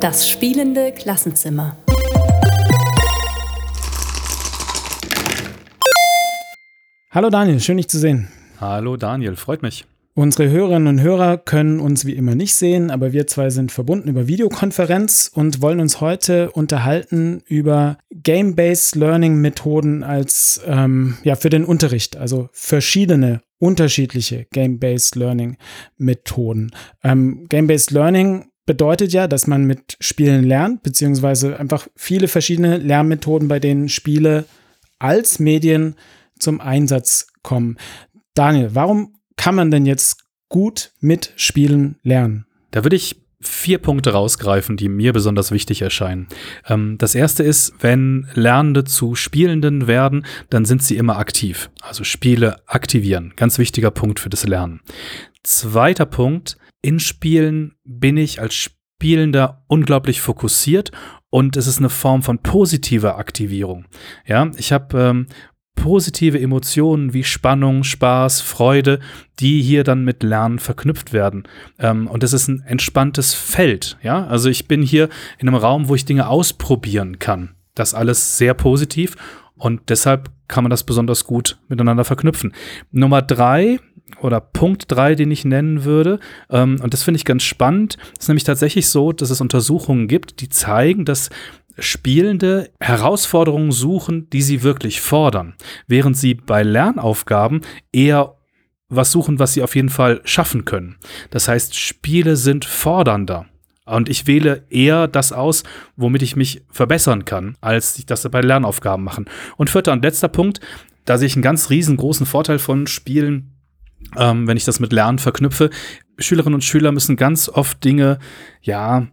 Das spielende Klassenzimmer. Hallo Daniel, schön dich zu sehen. Hallo Daniel, freut mich. Unsere Hörerinnen und Hörer können uns wie immer nicht sehen, aber wir zwei sind verbunden über Videokonferenz und wollen uns heute unterhalten über Game-Based Learning Methoden als ähm, ja für den Unterricht, also verschiedene unterschiedliche Game-Based Learning Methoden. Ähm, Game-Based Learning bedeutet ja, dass man mit Spielen lernt, beziehungsweise einfach viele verschiedene Lernmethoden, bei denen Spiele als Medien zum Einsatz kommen. Daniel, warum kann man denn jetzt gut mit Spielen lernen? Da würde ich vier Punkte rausgreifen, die mir besonders wichtig erscheinen. Ähm, das erste ist, wenn Lernende zu Spielenden werden, dann sind sie immer aktiv. Also Spiele aktivieren. Ganz wichtiger Punkt für das Lernen. Zweiter Punkt, in Spielen bin ich als Spielender unglaublich fokussiert und es ist eine Form von positiver Aktivierung. Ja, ich habe ähm, positive Emotionen wie Spannung, Spaß, Freude, die hier dann mit Lernen verknüpft werden. Ähm, und das ist ein entspanntes Feld. Ja, also ich bin hier in einem Raum, wo ich Dinge ausprobieren kann. Das alles sehr positiv und deshalb kann man das besonders gut miteinander verknüpfen. Nummer drei oder Punkt drei, den ich nennen würde, ähm, und das finde ich ganz spannend, ist nämlich tatsächlich so, dass es Untersuchungen gibt, die zeigen, dass Spielende Herausforderungen suchen, die sie wirklich fordern, während sie bei Lernaufgaben eher was suchen, was sie auf jeden Fall schaffen können. Das heißt, Spiele sind fordernder. Und ich wähle eher das aus, womit ich mich verbessern kann, als ich das bei Lernaufgaben machen. Und vierter und letzter Punkt, da sehe ich einen ganz riesengroßen Vorteil von Spielen, ähm, wenn ich das mit Lernen verknüpfe. Schülerinnen und Schüler müssen ganz oft Dinge, ja,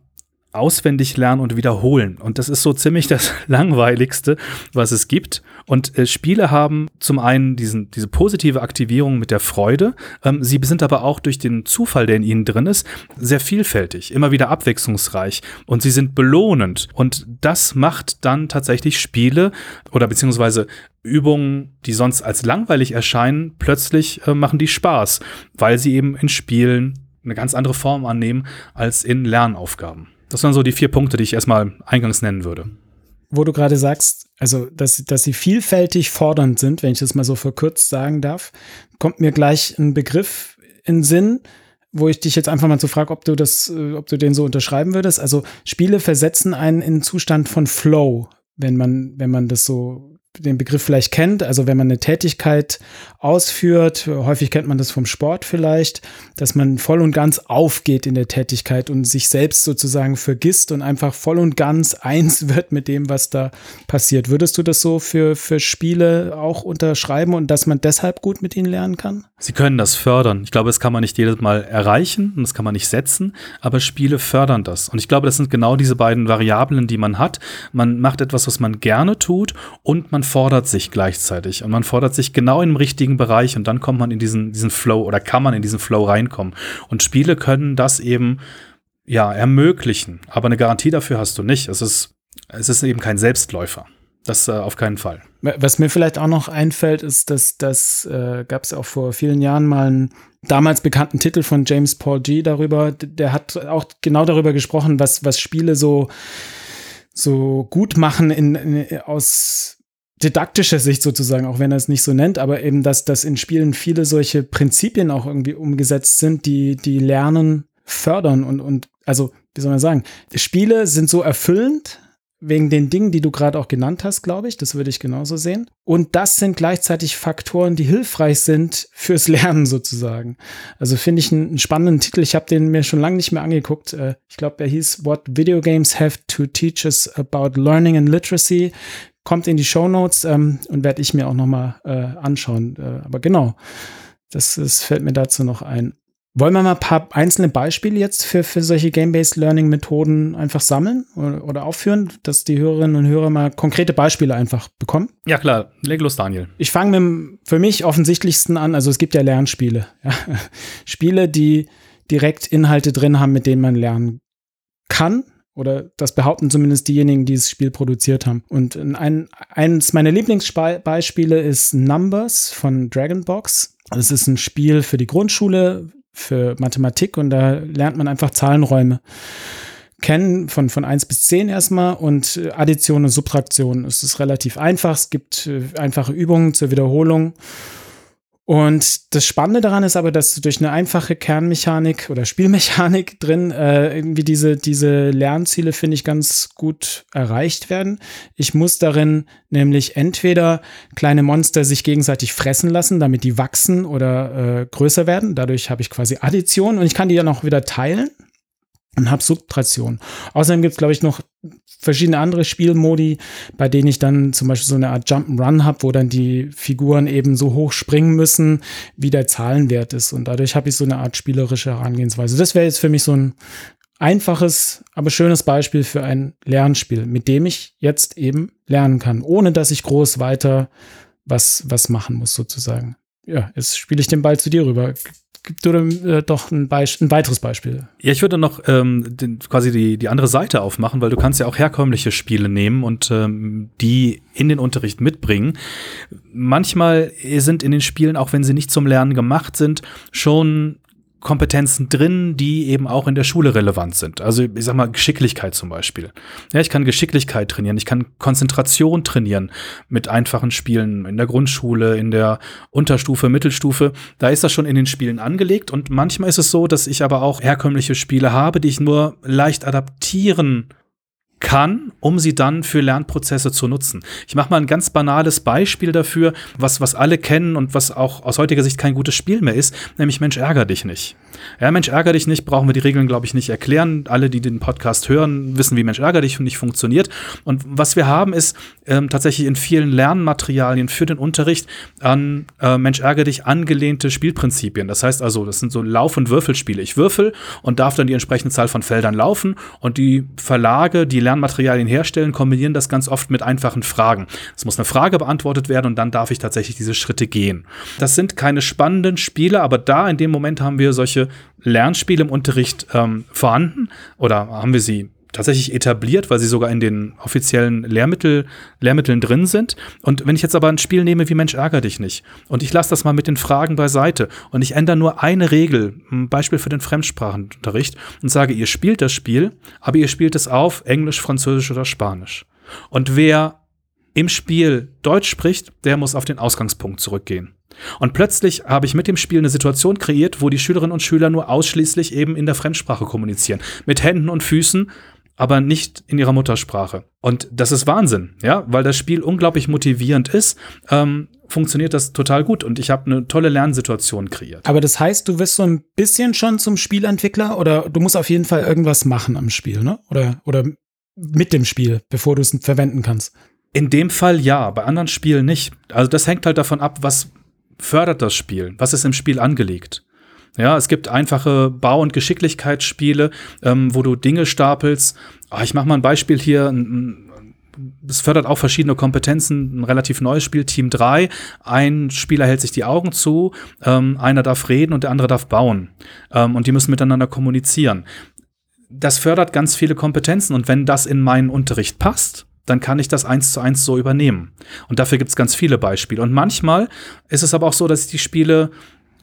auswendig lernen und wiederholen. Und das ist so ziemlich das Langweiligste, was es gibt. Und äh, Spiele haben zum einen diesen, diese positive Aktivierung mit der Freude. Ähm, sie sind aber auch durch den Zufall, der in ihnen drin ist, sehr vielfältig, immer wieder abwechslungsreich. Und sie sind belohnend. Und das macht dann tatsächlich Spiele oder beziehungsweise Übungen, die sonst als langweilig erscheinen, plötzlich äh, machen die Spaß, weil sie eben in Spielen eine ganz andere Form annehmen als in Lernaufgaben. Das waren so die vier Punkte, die ich erstmal eingangs nennen würde. Wo du gerade sagst, also dass, dass sie vielfältig fordernd sind, wenn ich das mal so verkürzt sagen darf, kommt mir gleich ein Begriff in Sinn, wo ich dich jetzt einfach mal so frage, ob du das, äh, ob du den so unterschreiben würdest. Also Spiele versetzen einen in einen Zustand von Flow, wenn man, wenn man das so den Begriff vielleicht kennt, also wenn man eine Tätigkeit ausführt, häufig kennt man das vom Sport vielleicht, dass man voll und ganz aufgeht in der Tätigkeit und sich selbst sozusagen vergisst und einfach voll und ganz eins wird mit dem, was da passiert. Würdest du das so für, für Spiele auch unterschreiben und dass man deshalb gut mit ihnen lernen kann? Sie können das fördern. Ich glaube, das kann man nicht jedes Mal erreichen und das kann man nicht setzen, aber Spiele fördern das. Und ich glaube, das sind genau diese beiden Variablen, die man hat. Man macht etwas, was man gerne tut und man fordert sich gleichzeitig und man fordert sich genau im richtigen Bereich und dann kommt man in diesen, diesen Flow oder kann man in diesen Flow reinkommen. Und Spiele können das eben ja ermöglichen, aber eine Garantie dafür hast du nicht. Es ist, es ist eben kein Selbstläufer. Das äh, auf keinen Fall. Was mir vielleicht auch noch einfällt, ist, dass das äh, gab es auch vor vielen Jahren mal einen damals bekannten Titel von James Paul G darüber. Der hat auch genau darüber gesprochen, was, was Spiele so, so gut machen in, in, aus didaktischer Sicht sozusagen, auch wenn er es nicht so nennt, aber eben, dass, dass in Spielen viele solche Prinzipien auch irgendwie umgesetzt sind, die, die Lernen fördern und, und, also, wie soll man sagen, Spiele sind so erfüllend, wegen den Dingen, die du gerade auch genannt hast, glaube ich. Das würde ich genauso sehen. Und das sind gleichzeitig Faktoren, die hilfreich sind fürs Lernen sozusagen. Also finde ich einen, einen, spannenden Titel. Ich habe den mir schon lange nicht mehr angeguckt. Äh, ich glaube, er hieß What Video Games Have to Teach Us About Learning and Literacy kommt in die Show Notes ähm, und werde ich mir auch noch mal äh, anschauen. Äh, aber genau, das, das fällt mir dazu noch ein. Wollen wir mal ein paar einzelne Beispiele jetzt für, für solche Game-Based Learning-Methoden einfach sammeln oder, oder, aufführen, dass die Hörerinnen und Hörer mal konkrete Beispiele einfach bekommen? Ja, klar. Leg los, Daniel. Ich fange mit dem für mich offensichtlichsten an. Also es gibt ja Lernspiele. Ja? Spiele, die direkt Inhalte drin haben, mit denen man lernen kann oder das behaupten zumindest diejenigen, die das Spiel produziert haben. Und ein, eines meiner Lieblingsbeispiele ist Numbers von Dragonbox. Das ist ein Spiel für die Grundschule, für Mathematik und da lernt man einfach Zahlenräume kennen von, von 1 bis 10 erstmal und Addition und Subtraktion. Es ist relativ einfach. Es gibt äh, einfache Übungen zur Wiederholung. Und das Spannende daran ist aber, dass durch eine einfache Kernmechanik oder Spielmechanik drin äh, irgendwie diese, diese Lernziele, finde ich, ganz gut erreicht werden. Ich muss darin nämlich entweder kleine Monster sich gegenseitig fressen lassen, damit die wachsen oder äh, größer werden. Dadurch habe ich quasi Addition und ich kann die dann auch wieder teilen und habe Subtraktion. Außerdem gibt es, glaube ich, noch verschiedene andere Spielmodi, bei denen ich dann zum Beispiel so eine Art Jump'n'Run habe, wo dann die Figuren eben so hoch springen müssen, wie der Zahlenwert ist. Und dadurch habe ich so eine Art spielerische Herangehensweise. Das wäre jetzt für mich so ein einfaches, aber schönes Beispiel für ein Lernspiel, mit dem ich jetzt eben lernen kann, ohne dass ich groß weiter was, was machen muss, sozusagen. Ja, jetzt spiele ich den Ball zu dir rüber gib du äh, doch ein, ein, weiteres Beispiel. Ja, ich würde noch ähm, den, quasi die, die andere Seite aufmachen, weil du kannst ja auch herkömmliche Spiele nehmen und ähm, die in den Unterricht mitbringen. Manchmal sind in den Spielen, auch wenn sie nicht zum Lernen gemacht sind, schon Kompetenzen drin, die eben auch in der Schule relevant sind. Also ich sag mal Geschicklichkeit zum Beispiel. Ja, ich kann Geschicklichkeit trainieren, ich kann Konzentration trainieren mit einfachen Spielen in der Grundschule, in der Unterstufe, Mittelstufe. Da ist das schon in den Spielen angelegt und manchmal ist es so, dass ich aber auch herkömmliche Spiele habe, die ich nur leicht adaptieren kann, um sie dann für Lernprozesse zu nutzen. Ich mache mal ein ganz banales Beispiel dafür, was, was alle kennen und was auch aus heutiger Sicht kein gutes Spiel mehr ist, nämlich Mensch, ärger dich nicht. Ja, Mensch, ärger dich nicht, brauchen wir die Regeln, glaube ich, nicht erklären. Alle, die den Podcast hören, wissen, wie Mensch, ärger dich nicht funktioniert. Und was wir haben, ist ähm, tatsächlich in vielen Lernmaterialien für den Unterricht an äh, Mensch, ärger dich angelehnte Spielprinzipien. Das heißt also, das sind so Lauf- und Würfelspiele. Ich würfel und darf dann die entsprechende Zahl von Feldern laufen und die Verlage, die Lernmaterialien herstellen, kombinieren das ganz oft mit einfachen Fragen. Es muss eine Frage beantwortet werden und dann darf ich tatsächlich diese Schritte gehen. Das sind keine spannenden Spiele, aber da in dem Moment haben wir solche Lernspiele im Unterricht ähm, vorhanden oder haben wir sie tatsächlich etabliert, weil sie sogar in den offiziellen Lehrmittel, Lehrmitteln drin sind. Und wenn ich jetzt aber ein Spiel nehme wie Mensch ärger dich nicht und ich lasse das mal mit den Fragen beiseite und ich ändere nur eine Regel, ein Beispiel für den Fremdsprachenunterricht und sage, ihr spielt das Spiel, aber ihr spielt es auf Englisch, Französisch oder Spanisch. Und wer im Spiel Deutsch spricht, der muss auf den Ausgangspunkt zurückgehen. Und plötzlich habe ich mit dem Spiel eine Situation kreiert, wo die Schülerinnen und Schüler nur ausschließlich eben in der Fremdsprache kommunizieren. Mit Händen und Füßen, aber nicht in ihrer Muttersprache. Und das ist Wahnsinn, ja, weil das Spiel unglaublich motivierend ist, ähm, funktioniert das total gut und ich habe eine tolle Lernsituation kreiert. Aber das heißt, du wirst so ein bisschen schon zum Spielentwickler oder du musst auf jeden Fall irgendwas machen am Spiel, ne? Oder, oder mit dem Spiel, bevor du es verwenden kannst. In dem Fall ja, bei anderen Spielen nicht. Also das hängt halt davon ab, was fördert das Spiel, was ist im Spiel angelegt. Ja, es gibt einfache Bau- und Geschicklichkeitsspiele, ähm, wo du Dinge stapelst. Oh, ich mache mal ein Beispiel hier. Es fördert auch verschiedene Kompetenzen. Ein relativ neues Spiel, Team 3. Ein Spieler hält sich die Augen zu, ähm, einer darf reden und der andere darf bauen. Ähm, und die müssen miteinander kommunizieren. Das fördert ganz viele Kompetenzen. Und wenn das in meinen Unterricht passt, dann kann ich das eins zu eins so übernehmen. Und dafür gibt es ganz viele Beispiele. Und manchmal ist es aber auch so, dass ich die Spiele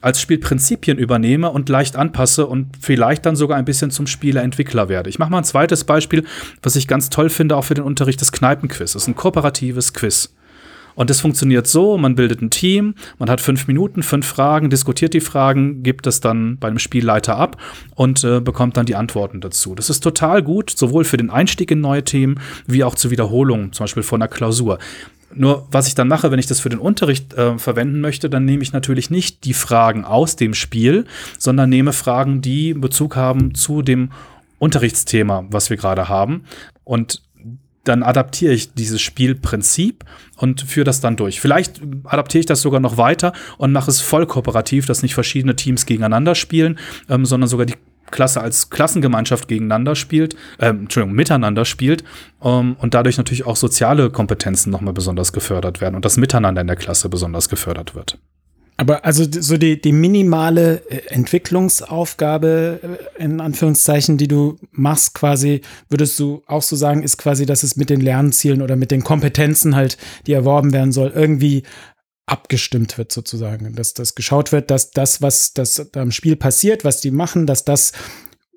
als Spielprinzipien übernehme und leicht anpasse und vielleicht dann sogar ein bisschen zum Spieleentwickler werde. Ich mache mal ein zweites Beispiel, was ich ganz toll finde, auch für den Unterricht des Kneipenquiz. Das ist ein kooperatives Quiz. Und das funktioniert so, man bildet ein Team, man hat fünf Minuten, fünf Fragen, diskutiert die Fragen, gibt es dann beim Spielleiter ab und äh, bekommt dann die Antworten dazu. Das ist total gut, sowohl für den Einstieg in neue Themen, wie auch zur Wiederholung, zum Beispiel von einer Klausur. Nur was ich dann mache, wenn ich das für den Unterricht äh, verwenden möchte, dann nehme ich natürlich nicht die Fragen aus dem Spiel, sondern nehme Fragen, die Bezug haben zu dem Unterrichtsthema, was wir gerade haben. Und dann adaptiere ich dieses Spielprinzip und führe das dann durch. Vielleicht adaptiere ich das sogar noch weiter und mache es voll kooperativ, dass nicht verschiedene Teams gegeneinander spielen, ähm, sondern sogar die Klasse als Klassengemeinschaft gegeneinander spielt, äh, Entschuldigung, miteinander spielt ähm, und dadurch natürlich auch soziale Kompetenzen nochmal besonders gefördert werden und das Miteinander in der Klasse besonders gefördert wird. Aber also so die, die minimale äh, Entwicklungsaufgabe, äh, in Anführungszeichen, die du machst, quasi, würdest du auch so sagen, ist quasi, dass es mit den Lernzielen oder mit den Kompetenzen halt, die erworben werden soll, irgendwie abgestimmt wird sozusagen, dass das geschaut wird, dass das, was das da im Spiel passiert, was die machen, dass das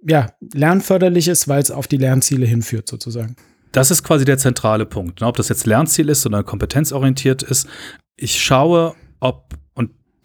ja lernförderlich ist, weil es auf die Lernziele hinführt sozusagen. Das ist quasi der zentrale Punkt. Ne? Ob das jetzt Lernziel ist oder kompetenzorientiert ist. Ich schaue, ob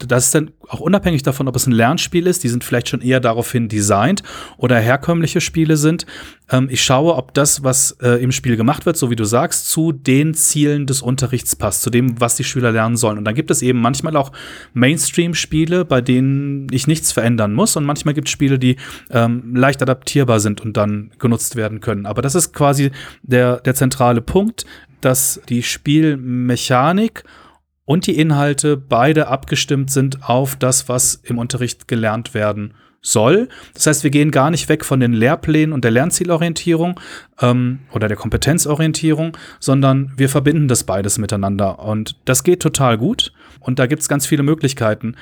das ist dann auch unabhängig davon, ob es ein Lernspiel ist, die sind vielleicht schon eher daraufhin designt oder herkömmliche Spiele sind. Ähm, ich schaue, ob das, was äh, im Spiel gemacht wird, so wie du sagst, zu den Zielen des Unterrichts passt, zu dem, was die Schüler lernen sollen. Und dann gibt es eben manchmal auch Mainstream-Spiele, bei denen ich nichts verändern muss. Und manchmal gibt es Spiele, die ähm, leicht adaptierbar sind und dann genutzt werden können. Aber das ist quasi der, der zentrale Punkt, dass die Spielmechanik und die Inhalte beide abgestimmt sind auf das, was im Unterricht gelernt werden soll. Das heißt, wir gehen gar nicht weg von den Lehrplänen und der Lernzielorientierung ähm, oder der Kompetenzorientierung, sondern wir verbinden das beides miteinander. Und das geht total gut. Und da gibt es ganz viele Möglichkeiten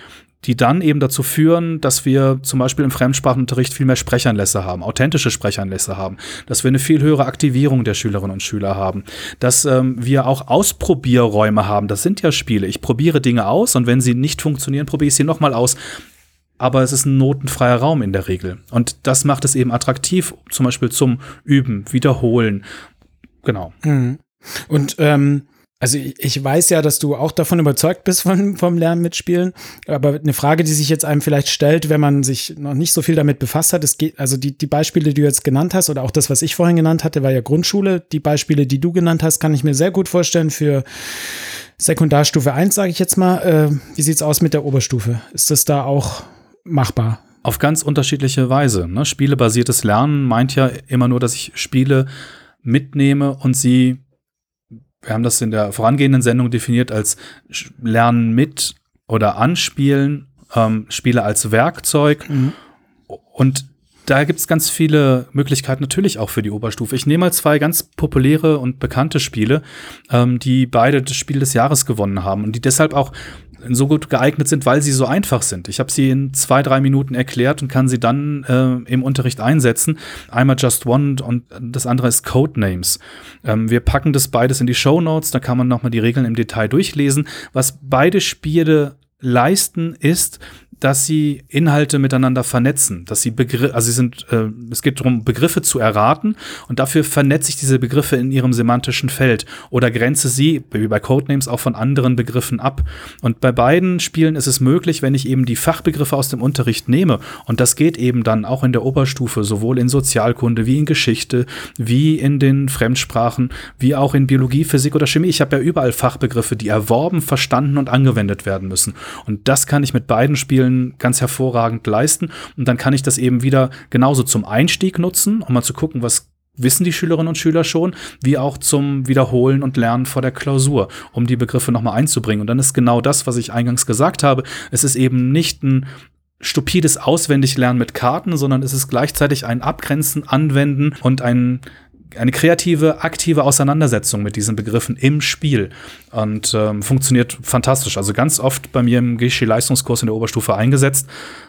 die dann eben dazu führen, dass wir zum Beispiel im Fremdsprachenunterricht viel mehr Sprechanlässe haben, authentische Sprechanlässe haben, dass wir eine viel höhere Aktivierung der Schülerinnen und Schüler haben, dass ähm, wir auch Ausprobierräume haben. Das sind ja Spiele. Ich probiere Dinge aus und wenn sie nicht funktionieren, probiere ich sie nochmal aus. Aber es ist ein notenfreier Raum in der Regel. Und das macht es eben attraktiv, zum Beispiel zum Üben, Wiederholen. Genau. Mhm. Und ähm also ich weiß ja, dass du auch davon überzeugt bist von, vom Lernen mitspielen. Aber eine Frage, die sich jetzt einem vielleicht stellt, wenn man sich noch nicht so viel damit befasst hat, es geht, also die, die Beispiele, die du jetzt genannt hast, oder auch das, was ich vorhin genannt hatte, war ja Grundschule. Die Beispiele, die du genannt hast, kann ich mir sehr gut vorstellen für Sekundarstufe 1, sage ich jetzt mal. Äh, wie sieht's aus mit der Oberstufe? Ist das da auch machbar? Auf ganz unterschiedliche Weise. Ne? Spielebasiertes Lernen meint ja immer nur, dass ich Spiele mitnehme und sie wir haben das in der vorangehenden Sendung definiert als Lernen mit oder anspielen, ähm, Spiele als Werkzeug. Mhm. Und da gibt es ganz viele Möglichkeiten natürlich auch für die Oberstufe. Ich nehme mal zwei ganz populäre und bekannte Spiele, ähm, die beide das Spiel des Jahres gewonnen haben und die deshalb auch so gut geeignet sind, weil sie so einfach sind. Ich habe sie in zwei, drei Minuten erklärt und kann sie dann äh, im Unterricht einsetzen. Einmal Just One und das andere ist Codenames. Ähm, wir packen das beides in die Show Notes, da kann man nochmal die Regeln im Detail durchlesen. Was beide Spiele leisten, ist, dass sie Inhalte miteinander vernetzen, dass sie Begriffe, also sie sind, äh, es geht darum, Begriffe zu erraten und dafür vernetze ich diese Begriffe in ihrem semantischen Feld oder grenze sie, wie bei Codenames, auch von anderen Begriffen ab. Und bei beiden Spielen ist es möglich, wenn ich eben die Fachbegriffe aus dem Unterricht nehme und das geht eben dann auch in der Oberstufe, sowohl in Sozialkunde wie in Geschichte, wie in den Fremdsprachen, wie auch in Biologie, Physik oder Chemie. Ich habe ja überall Fachbegriffe, die erworben, verstanden und angewendet werden müssen. Und das kann ich mit beiden Spielen Spielen ganz hervorragend leisten. Und dann kann ich das eben wieder genauso zum Einstieg nutzen, um mal zu gucken, was wissen die Schülerinnen und Schüler schon, wie auch zum Wiederholen und Lernen vor der Klausur, um die Begriffe nochmal einzubringen. Und dann ist genau das, was ich eingangs gesagt habe. Es ist eben nicht ein stupides Auswendiglernen mit Karten, sondern es ist gleichzeitig ein Abgrenzen, Anwenden und ein eine kreative, aktive Auseinandersetzung mit diesen Begriffen im Spiel und ähm, funktioniert fantastisch. Also ganz oft bei mir im Geschi-Leistungskurs in der Oberstufe eingesetzt.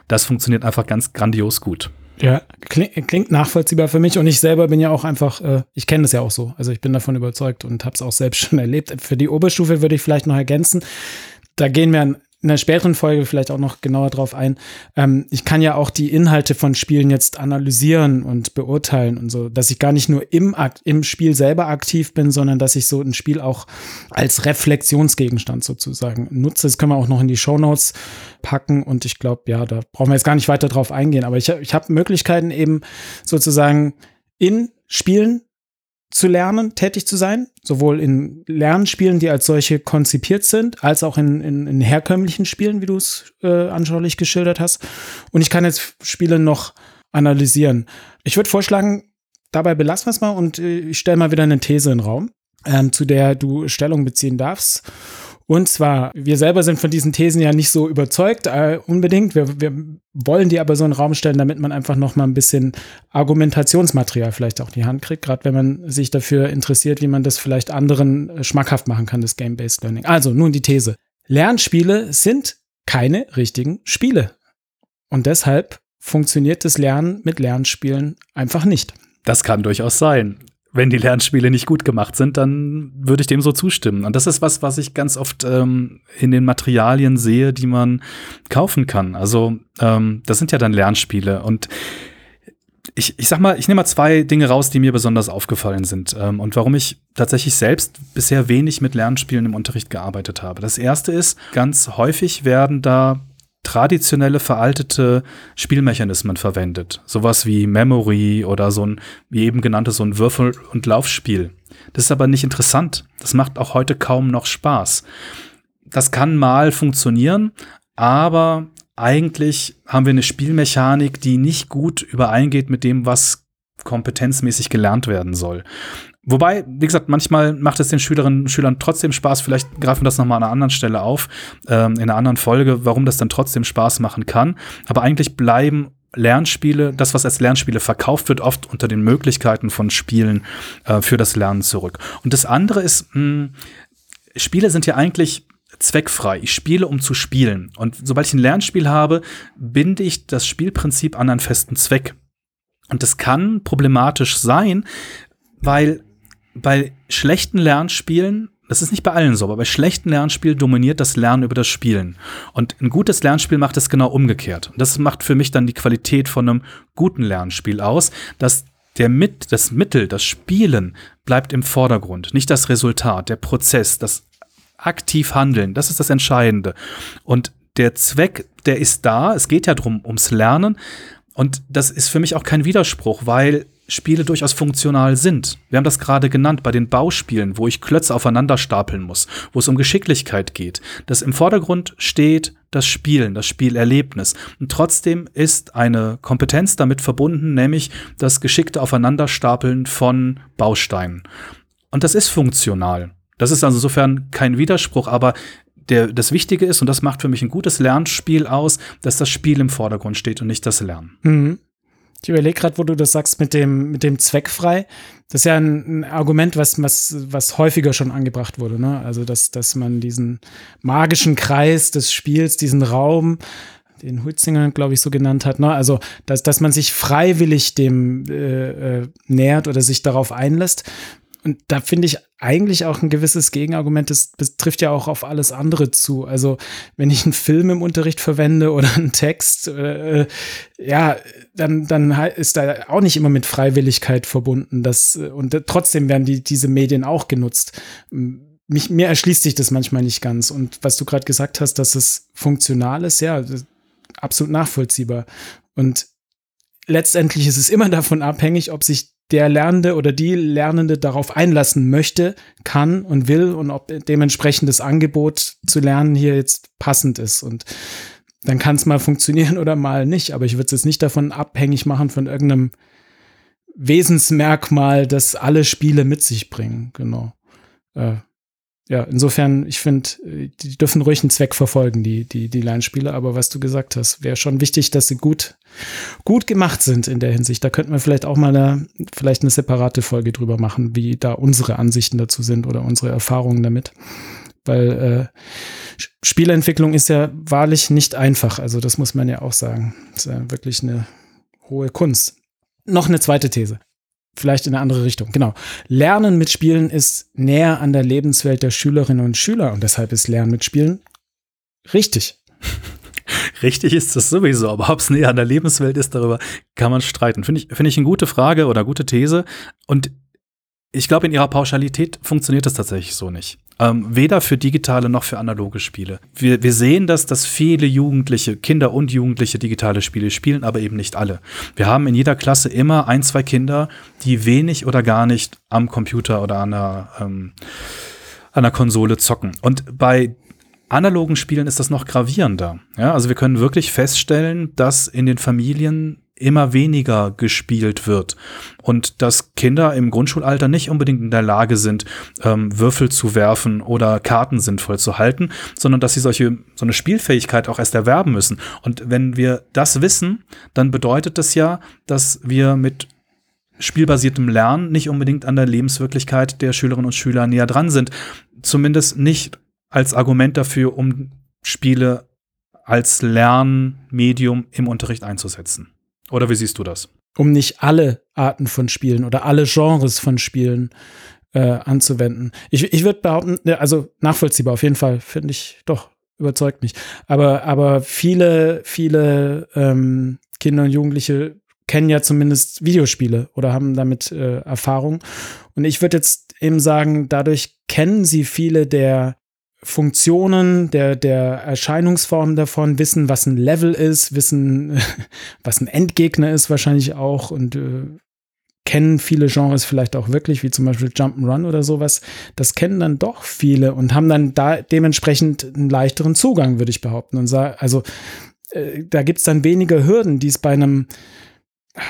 Das funktioniert einfach ganz grandios gut. Ja, klingt, nachvollziehbar für mich und ich selber bin ja auch einfach, äh, ich kenne das ja auch so. Also ich bin davon überzeugt und habe es auch selbst schon erlebt. Für die Oberstufe würde ich vielleicht noch ergänzen. Da gehen wir in der späteren Folge vielleicht auch noch genauer drauf ein. Ähm, ich kann ja auch die Inhalte von Spielen jetzt analysieren und beurteilen und so, dass ich gar nicht nur im, im Spiel selber aktiv bin, sondern dass ich so ein Spiel auch als Reflexionsgegenstand sozusagen nutze. Das können wir auch noch in die Show Notes packen und ich glaube, ja, da brauchen wir jetzt gar nicht weiter drauf eingehen, aber ich, ich habe Möglichkeiten eben sozusagen in Spielen zu lernen, tätig zu sein, sowohl in Lernspielen, die als solche konzipiert sind, als auch in, in, in herkömmlichen Spielen, wie du es äh, anschaulich geschildert hast. Und ich kann jetzt Spiele noch analysieren. Ich würde vorschlagen, dabei belassen wir es mal und äh, ich stelle mal wieder eine These in den Raum, ähm, zu der du Stellung beziehen darfst. Und zwar, wir selber sind von diesen Thesen ja nicht so überzeugt, äh, unbedingt. Wir, wir wollen die aber so in den Raum stellen, damit man einfach noch mal ein bisschen Argumentationsmaterial vielleicht auch in die Hand kriegt, gerade wenn man sich dafür interessiert, wie man das vielleicht anderen äh, schmackhaft machen kann, das Game-Based Learning. Also, nun die These. Lernspiele sind keine richtigen Spiele. Und deshalb funktioniert das Lernen mit Lernspielen einfach nicht. Das kann durchaus sein wenn die Lernspiele nicht gut gemacht sind, dann würde ich dem so zustimmen. Und das ist was, was ich ganz oft ähm, in den Materialien sehe, die man kaufen kann. Also ähm, das sind ja dann Lernspiele und ich, ich sag mal, ich nehme mal zwei Dinge raus, die mir besonders aufgefallen sind ähm, und warum ich tatsächlich selbst bisher wenig mit Lernspielen im Unterricht gearbeitet habe. Das erste ist, ganz häufig werden da traditionelle veraltete Spielmechanismen verwendet. Sowas wie Memory oder so ein, wie eben genanntes, so ein Würfel- und Laufspiel. Das ist aber nicht interessant. Das macht auch heute kaum noch Spaß. Das kann mal funktionieren, aber eigentlich haben wir eine Spielmechanik, die nicht gut übereingeht mit dem, was kompetenzmäßig gelernt werden soll. Wobei, wie gesagt, manchmal macht es den Schülerinnen und Schülern trotzdem Spaß. Vielleicht greifen wir das nochmal an einer anderen Stelle auf, ähm, in einer anderen Folge, warum das dann trotzdem Spaß machen kann. Aber eigentlich bleiben Lernspiele, das, was als Lernspiele verkauft wird, oft unter den Möglichkeiten von Spielen äh, für das Lernen zurück. Und das andere ist, mh, hm, Spiele sind ja eigentlich zweckfrei. Ich spiele, um zu spielen. Und sobald ich ein Lernspiel habe, binde ich das Spielprinzip an einen festen Zweck. Und das kann problematisch sein, weil bei schlechten Lernspielen, das ist nicht bei allen so, aber bei schlechten Lernspielen dominiert das Lernen über das Spielen. Und ein gutes Lernspiel macht es genau umgekehrt. Und das macht für mich dann die Qualität von einem guten Lernspiel aus, dass der mit, das Mittel, das Spielen bleibt im Vordergrund, nicht das Resultat, der Prozess, das aktiv handeln, das ist das Entscheidende. Und der Zweck, der ist da, es geht ja drum ums Lernen. Und das ist für mich auch kein Widerspruch, weil Spiele durchaus funktional sind. Wir haben das gerade genannt bei den Bauspielen, wo ich Klötze aufeinander stapeln muss, wo es um Geschicklichkeit geht. Das im Vordergrund steht das Spielen, das Spielerlebnis. Und trotzdem ist eine Kompetenz damit verbunden, nämlich das geschickte Aufeinanderstapeln von Bausteinen. Und das ist funktional. Das ist also insofern kein Widerspruch, aber der, das Wichtige ist, und das macht für mich ein gutes Lernspiel aus, dass das Spiel im Vordergrund steht und nicht das Lernen. Mhm. Ich überlege gerade, wo du das sagst mit dem, mit dem zweckfrei. Das ist ja ein, ein, Argument, was, was, was häufiger schon angebracht wurde. Ne? Also, dass, dass man diesen magischen Kreis des Spiels, diesen Raum, den Huitzinger, glaube ich, so genannt hat. Ne? Also, dass, dass man sich freiwillig dem äh, äh, nähert oder sich darauf einlässt. Und da finde ich eigentlich auch ein gewisses Gegenargument, das, das trifft ja auch auf alles andere zu. Also wenn ich einen Film im Unterricht verwende oder einen Text, äh, ja, dann, dann ist da auch nicht immer mit Freiwilligkeit verbunden. Das, und trotzdem werden die, diese Medien auch genutzt. Mich, mir erschließt sich das manchmal nicht ganz. Und was du gerade gesagt hast, dass es funktional ist, ja, absolut nachvollziehbar. Und letztendlich ist es immer davon abhängig, ob sich der Lernende oder die Lernende darauf einlassen möchte, kann und will und ob dementsprechend das Angebot zu lernen hier jetzt passend ist. Und dann kann es mal funktionieren oder mal nicht. Aber ich würde es jetzt nicht davon abhängig machen von irgendeinem Wesensmerkmal, das alle Spiele mit sich bringen. Genau. Äh, ja, insofern, ich finde, die dürfen ruhig einen Zweck verfolgen, die, die, die Lernspiele. Aber was du gesagt hast, wäre schon wichtig, dass sie gut, gut gemacht sind in der Hinsicht. Da könnten wir vielleicht auch mal eine, vielleicht eine separate Folge drüber machen, wie da unsere Ansichten dazu sind oder unsere Erfahrungen damit. Weil äh, Spielentwicklung ist ja wahrlich nicht einfach. Also das muss man ja auch sagen. Das ist ja wirklich eine hohe Kunst. Noch eine zweite These vielleicht in eine andere Richtung. Genau. Lernen mit Spielen ist näher an der Lebenswelt der Schülerinnen und Schüler und deshalb ist Lernen mit Spielen richtig. Richtig ist das sowieso, aber ob es näher an der Lebenswelt ist, darüber kann man streiten. Finde ich, finde ich eine gute Frage oder gute These. Und ich glaube, in ihrer Pauschalität funktioniert das tatsächlich so nicht. Ähm, weder für digitale noch für analoge Spiele. Wir, wir sehen das, dass viele Jugendliche, Kinder und Jugendliche digitale Spiele spielen, aber eben nicht alle. Wir haben in jeder Klasse immer ein, zwei Kinder, die wenig oder gar nicht am Computer oder an der, ähm, an der Konsole zocken. Und bei analogen Spielen ist das noch gravierender. Ja, also wir können wirklich feststellen, dass in den Familien immer weniger gespielt wird und dass Kinder im Grundschulalter nicht unbedingt in der Lage sind, ähm, Würfel zu werfen oder Karten sinnvoll zu halten, sondern dass sie solche so eine Spielfähigkeit auch erst erwerben müssen. Und wenn wir das wissen, dann bedeutet das ja, dass wir mit spielbasiertem Lernen nicht unbedingt an der Lebenswirklichkeit der Schülerinnen und Schüler näher dran sind. Zumindest nicht als Argument dafür, um Spiele als Lernmedium im Unterricht einzusetzen. Oder wie siehst du das? um nicht alle Arten von Spielen oder alle Genres von Spielen äh, anzuwenden. Ich, ich würde behaupten, also nachvollziehbar auf jeden Fall, finde ich doch, überzeugt mich. Aber, aber viele, viele ähm, Kinder und Jugendliche kennen ja zumindest Videospiele oder haben damit äh, Erfahrung. Und ich würde jetzt eben sagen, dadurch kennen sie viele der Funktionen, der, der Erscheinungsformen davon, wissen, was ein Level ist, wissen, was ein Endgegner ist wahrscheinlich auch und äh, kennen viele Genres vielleicht auch wirklich, wie zum Beispiel Jump'n'Run oder sowas. Das kennen dann doch viele und haben dann da dementsprechend einen leichteren Zugang, würde ich behaupten. Und also äh, da gibt es dann weniger Hürden, die es bei einem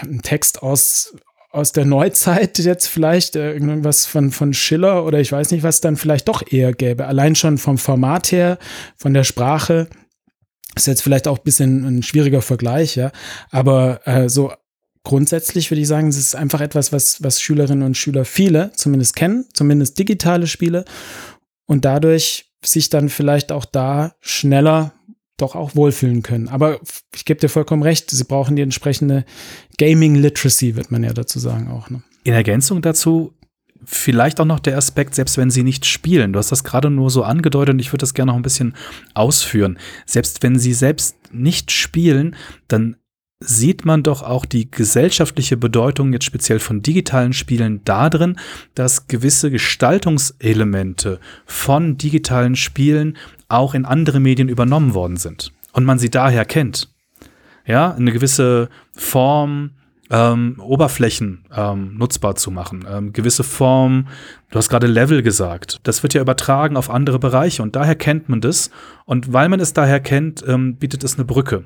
ein Text aus, aus der Neuzeit jetzt vielleicht, äh, irgendwas von, von Schiller oder ich weiß nicht, was dann vielleicht doch eher gäbe. Allein schon vom Format her, von der Sprache. Ist jetzt vielleicht auch ein bisschen ein schwieriger Vergleich, ja. Aber äh, so grundsätzlich würde ich sagen, es ist einfach etwas, was, was Schülerinnen und Schüler viele zumindest kennen, zumindest digitale Spiele und dadurch sich dann vielleicht auch da schneller doch auch wohlfühlen können. Aber ich gebe dir vollkommen recht, sie brauchen die entsprechende Gaming Literacy, wird man ja dazu sagen auch. Ne? In Ergänzung dazu vielleicht auch noch der Aspekt, selbst wenn sie nicht spielen. Du hast das gerade nur so angedeutet und ich würde das gerne noch ein bisschen ausführen. Selbst wenn sie selbst nicht spielen, dann sieht man doch auch die gesellschaftliche Bedeutung jetzt speziell von digitalen Spielen darin, dass gewisse Gestaltungselemente von digitalen Spielen auch in andere Medien übernommen worden sind und man sie daher kennt. Ja, eine gewisse Form, ähm, Oberflächen ähm, nutzbar zu machen, ähm, gewisse Form, du hast gerade Level gesagt, das wird ja übertragen auf andere Bereiche und daher kennt man das und weil man es daher kennt, ähm, bietet es eine Brücke.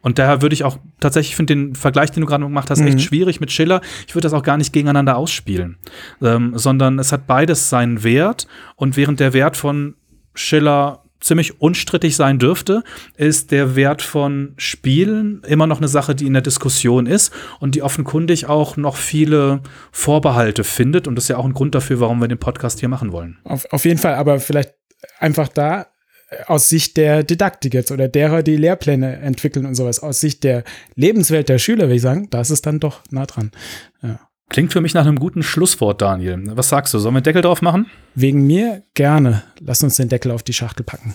Und daher würde ich auch tatsächlich, ich finde den Vergleich, den du gerade gemacht hast, mhm. echt schwierig mit Schiller. Ich würde das auch gar nicht gegeneinander ausspielen, ähm, sondern es hat beides seinen Wert. Und während der Wert von Schiller ziemlich unstrittig sein dürfte, ist der Wert von Spielen immer noch eine Sache, die in der Diskussion ist und die offenkundig auch noch viele Vorbehalte findet. Und das ist ja auch ein Grund dafür, warum wir den Podcast hier machen wollen. Auf, auf jeden Fall, aber vielleicht einfach da aus Sicht der Didaktik jetzt oder derer, die Lehrpläne entwickeln und sowas, aus Sicht der Lebenswelt der Schüler, würde ich sagen, da ist es dann doch nah dran. Ja. Klingt für mich nach einem guten Schlusswort, Daniel. Was sagst du? Sollen wir einen Deckel drauf machen? Wegen mir gerne. Lass uns den Deckel auf die Schachtel packen.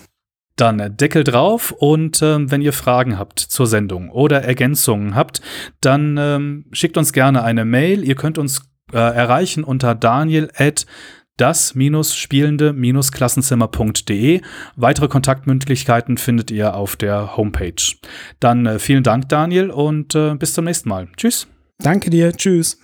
Dann Deckel drauf und ähm, wenn ihr Fragen habt zur Sendung oder Ergänzungen habt, dann ähm, schickt uns gerne eine Mail. Ihr könnt uns äh, erreichen unter daniel at das-spielende-klassenzimmer.de. Weitere Kontaktmöglichkeiten findet ihr auf der Homepage. Dann äh, vielen Dank, Daniel, und äh, bis zum nächsten Mal. Tschüss. Danke dir. Tschüss.